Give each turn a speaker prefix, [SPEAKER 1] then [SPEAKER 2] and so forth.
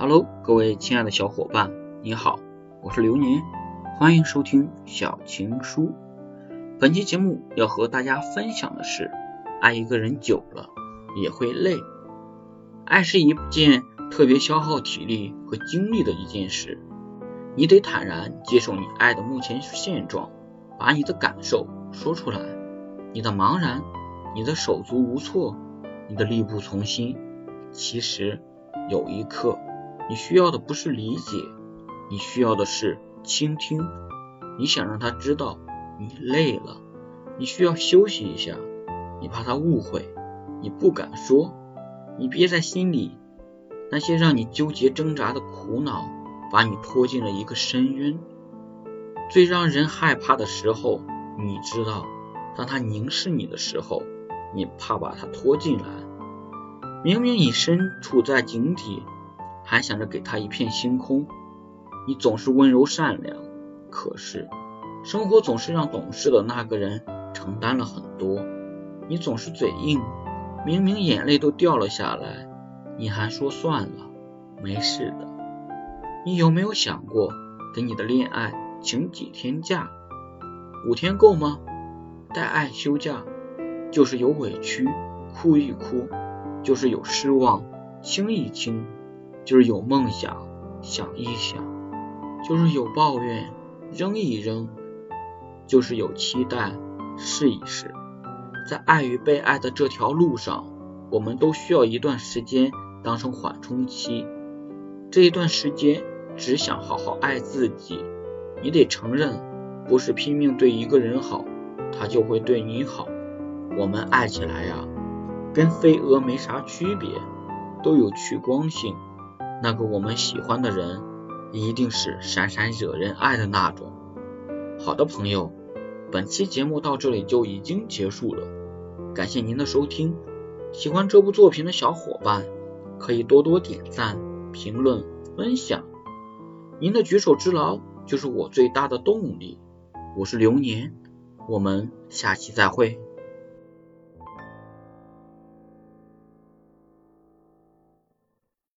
[SPEAKER 1] Hello，各位亲爱的小伙伴，你好，我是流年，欢迎收听小情书。本期节目要和大家分享的是，爱一个人久了也会累。爱是一件特别消耗体力和精力的一件事，你得坦然接受你爱的目前现状，把你的感受说出来，你的茫然，你的手足无措，你的力不从心，其实有一刻。你需要的不是理解，你需要的是倾听。你想让他知道你累了，你需要休息一下。你怕他误会，你不敢说，你憋在心里。那些让你纠结挣扎的苦恼，把你拖进了一个深渊。最让人害怕的时候，你知道，当他凝视你的时候，你怕把他拖进来。明明你身处在井底。还想着给他一片星空，你总是温柔善良，可是生活总是让懂事的那个人承担了很多。你总是嘴硬，明明眼泪都掉了下来，你还说算了，没事的。你有没有想过给你的恋爱请几天假？五天够吗？带爱休假，就是有委屈哭一哭，就是有失望亲一亲。就是有梦想，想一想；就是有抱怨，扔一扔；就是有期待，试一试。在爱与被爱的这条路上，我们都需要一段时间当成缓冲期。这一段时间，只想好好爱自己。你得承认，不是拼命对一个人好，他就会对你好。我们爱起来呀，跟飞蛾没啥区别，都有趋光性。那个我们喜欢的人，一定是闪闪惹人爱的那种。好的朋友，本期节目到这里就已经结束了，感谢您的收听。喜欢这部作品的小伙伴，可以多多点赞、评论、分享。您的举手之劳就是我最大的动力。我是流年，我们下期再会。